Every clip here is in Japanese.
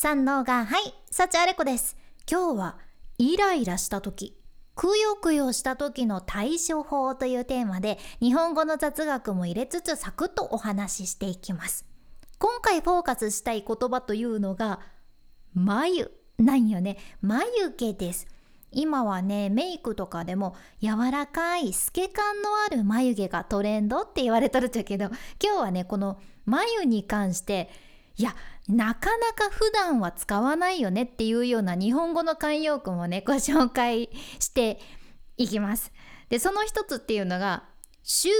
三能がはい幸あれ子です。今日はイライラした時くよくよした時の対処法というテーマで日本語の雑学も入れつつサクッとお話ししていきます。今回フォーカスしたい言葉というのが眉なんよね。眉毛です。今はねメイクとかでも柔らかい透け感のある眉毛がトレンドって言われとるっちゃけど今日はねこの眉に関していやなかなか普段は使わないよねっていうような日本語の慣用句もね ご紹介していきます。でその一つっていうのが「終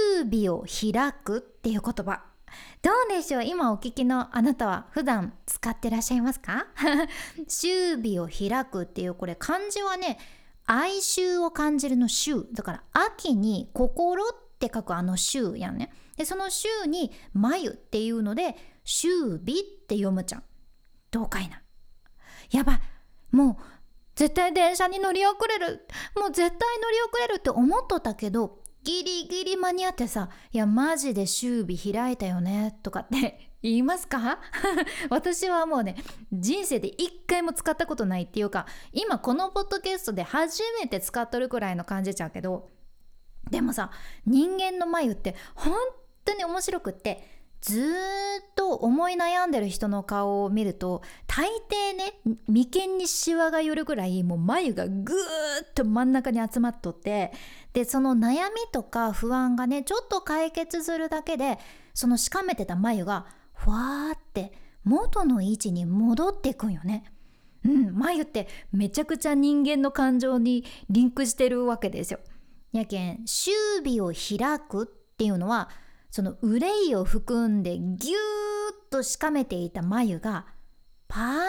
尾を開く」っていう言葉。どうでしょう？今お聞きのあなたは普段使ってらっしゃいますか？終尾を開くっていうこれ漢字はね哀愁を感じるの秋だから秋に心っって書くあの秋やんね。でその秋に眉っていうので終尾って読むじゃん。どうかいな。やばい。もう絶対電車に乗り遅れる。もう絶対乗り遅れるって思っとったけどギリギリ間に合ってさ「いやマジで終尾開いたよね」とかって 言いますか？私はもうね人生で一回も使ったことないっていうか今このポッドキャストで初めて使っとるくらいの感じちゃうけどでもさ人間の眉って本当に面白くってずっと思い悩んでる人の顔を見ると大抵ね眉間にシワが寄るぐらいもう眉がぐーっと真ん中に集まっとってでその悩みとか不安がねちょっと解決するだけでそのしかめてた眉がふわーって元の位置に戻っていくんよね。うん、眉ってめちゃくちゃ人間の感情にリンクしてるわけですよ。やけん終尾を開くっていうのはその憂いを含んでギューッとしかめていた眉がパーッ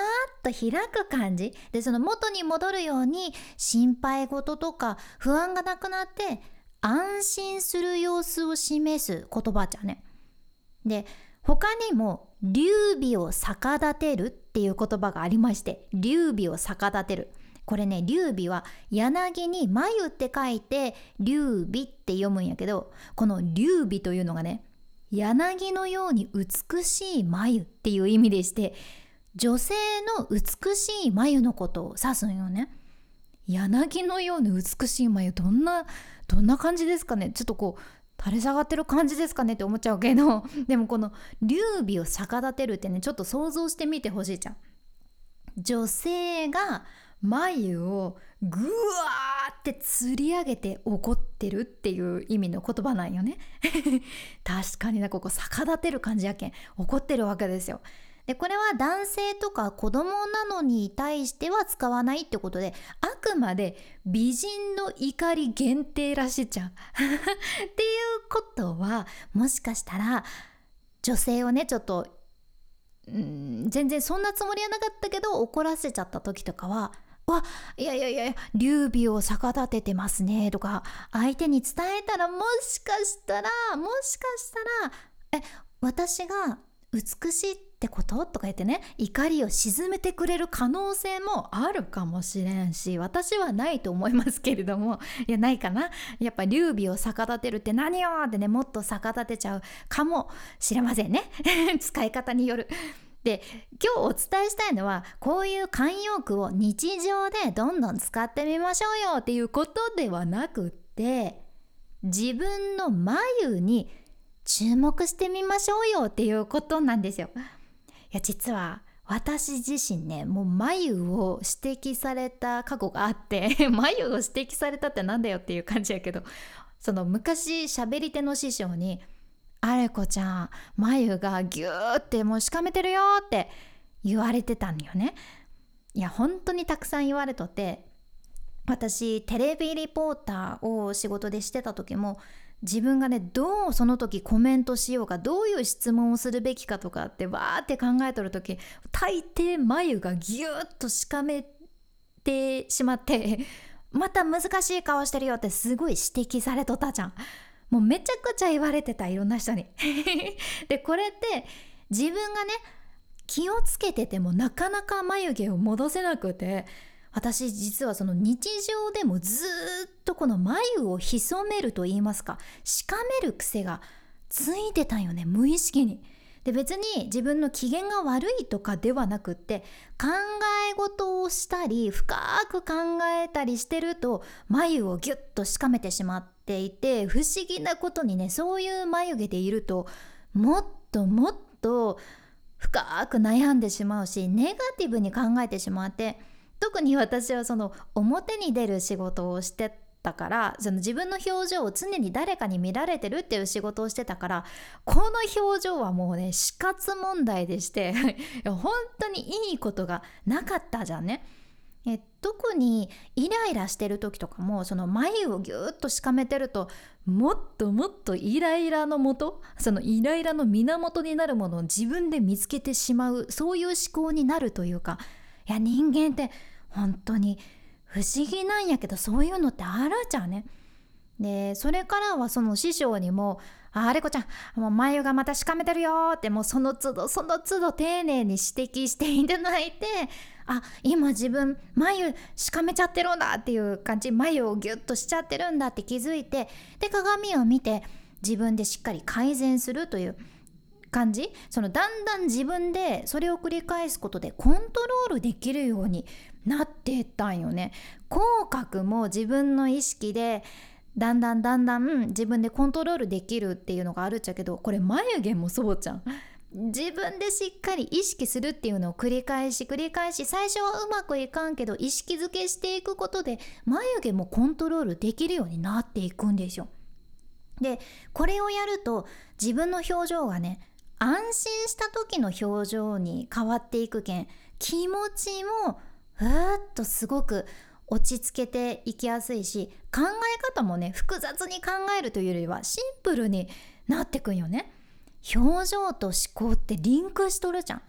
と開く感じでその元に戻るように心配事とか不安がなくなって安心する様子を示す言葉じゃね。で他にも劉備を逆立てるっていう言葉がありまして劉備を逆立てるこれね劉備は柳に眉って書いて劉備って読むんやけどこの劉備というのがね柳のように美しい眉っていう意味でして女性の美しい眉のことを指すんよね。柳のように美しい眉どんなどんな感じですかね？ちょっとこう垂れ下がってる感じですかねって思っちゃうけど でもこの劉備を逆立てるってねちょっと想像してみてほしいじゃん。女性が眉をぐわーって吊り上げて怒ってるっていう意味の言葉なんよね。確かになここ逆立てる感じやけん怒ってるわけですよ。でこれは男性とか子供なのに対しては使わないってことであくまで美人の怒り限定らしいじゃん。っていうことはもしかしたら女性をねちょっとうん全然そんなつもりはなかったけど怒らせちゃった時とかはわいやいやいや劉備を逆立ててますねとか相手に伝えたらもしかしたらもしかしたらえ私が美しいってこと？とか言ってね怒りを鎮めてくれる可能性もあるかもしれんし私はないと思いますけれどもいやないかな？やっぱ劉備を逆立てるって何よってねもっと逆立てちゃうかもしれませんね。使い方による。で今日お伝えしたいのはこういう慣用句を日常でどんどん使ってみましょうよっていうことではなくって自分の眉に注目してみましょうよっていうことなんですよ。いや実は私自身ねもう眉を指摘された過去があって 眉を指摘されたってなんだよっていう感じやけどその昔喋り手の師匠に「あれこちゃん眉がギューってもうしかめてるよって言われてたんよねいや本当にたくさん言われとって私テレビリポーターを仕事でしてた時も自分がねどうその時コメントしようかどういう質問をするべきかとかってわーって考えとる時大抵眉がギューッとしかめてしまってまた難しい顔してるよってすごい指摘されとったじゃん。もうめちゃくちゃ言われてたいろんな人に。でこれって自分がね気をつけててもなかなか眉毛を戻せなくて私実はその日常でもずっとこの眉を潜めると言いますかしかめる癖がついてたんよね無意識に。で別に自分の機嫌が悪いとかではなくって考え事をしたり深く考えたりしてると眉をギュッとしかめてしまっていて不思議なことにねそういう眉毛でいるともっともっと深く悩んでしまうしネガティブに考えてしまって特に私はその表に出る仕事をしてたからその自分の表情を常に誰かに見られてるっていう仕事をしてたからこの表情はもうね死活問題でして 本当にいいことがなかったじゃんね。え特にイライラしてる時とかもその眉をギューッとしかめてるともっともっとイライラのもとそのイライラの源になるものを自分で見つけてしまうそういう思考になるというかいや人間って本当に不思議なんやけどそういうのってあるじゃんね。でそれからはその師匠にも「あれこちゃんもう眉がまたしかめてるよ」ってもうその都度その都度丁寧に指摘していただいてあ今自分眉しかめちゃってるんだっていう感じ。眉をギュッとしちゃってるんだって気づいてで鏡を見て自分でしっかり改善するという感じ。そのだんだん自分でそれを繰り返すことでコントロールできるようになっていったんよね。口角も自分の意識でだんだんだんだん自分でコントロールできるっていうのがあるっちゃけどこれ眉毛もそうじゃん。自分でしっかり意識するっていうのを繰り返し繰り返し最初はうまくいかんけど意識づけしていくことで眉毛もコントロールできるようになっていくんでしょでこれをやると自分の表情がね安心した時の表情に変わっていくけん気持ちもふーっとすごく落ち着けていきやすいし考え方もね複雑に考えるというよりはシンプルになってくんよね。表情と思考ってリンクしとるじゃん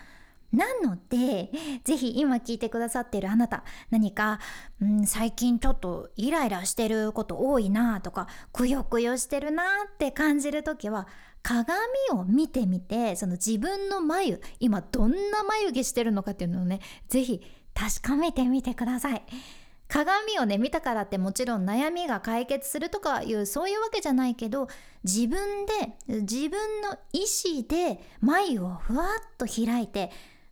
なので、ぜひ今聞いてくださってるあなた、何か、うん、最近ちょっとイライラしてること多いなとか、くよくよしてるなって感じるときは、鏡を見てみて、その自分の眉、今どんな眉毛してるのかっていうのをね、ぜひ確かめてみてください。鏡をね見たからってもちろん悩みが解決するとかいうそういうわけじゃないけど自分で自分の意思で眉をふわっと開いて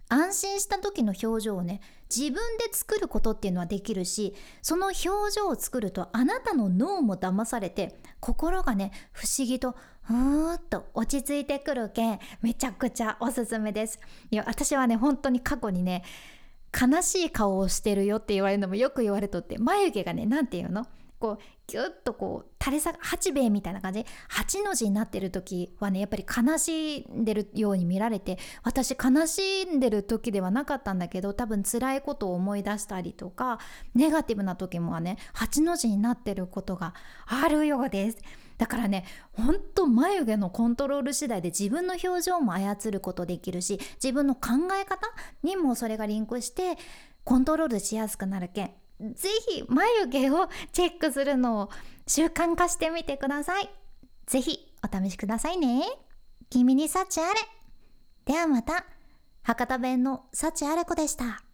安心した時の表情をね自分で作ることっていうのはできるしその表情を作るとあなたの脳も騙されて心がね不思議とふーっと落ち着いてくるけんめちゃくちゃおすすめです。いや私はね本当に過去にね悲しい顔をしてるよって言われるのもよく言われとって眉毛がね何て言うの？こうギュッとこう垂れ下が八兵衛みたいな感じ？で八の字になってる時はねやっぱり悲しんでるように見られて私悲しんでる時ではなかったんだけど多分辛いことを思い出したりとかネガティブな時もはね八の字になってることがあるようです。だからねほんと眉毛のコントロール次第で自分の表情も操ることできるし自分の考え方にもそれがリンクしてコントロールしやすくなるけんぜひ眉毛をチェックするのを習慣化してみてください。ぜひお試しくださいね。君に幸あれ。ではまた。博多弁の幸あれ子でした。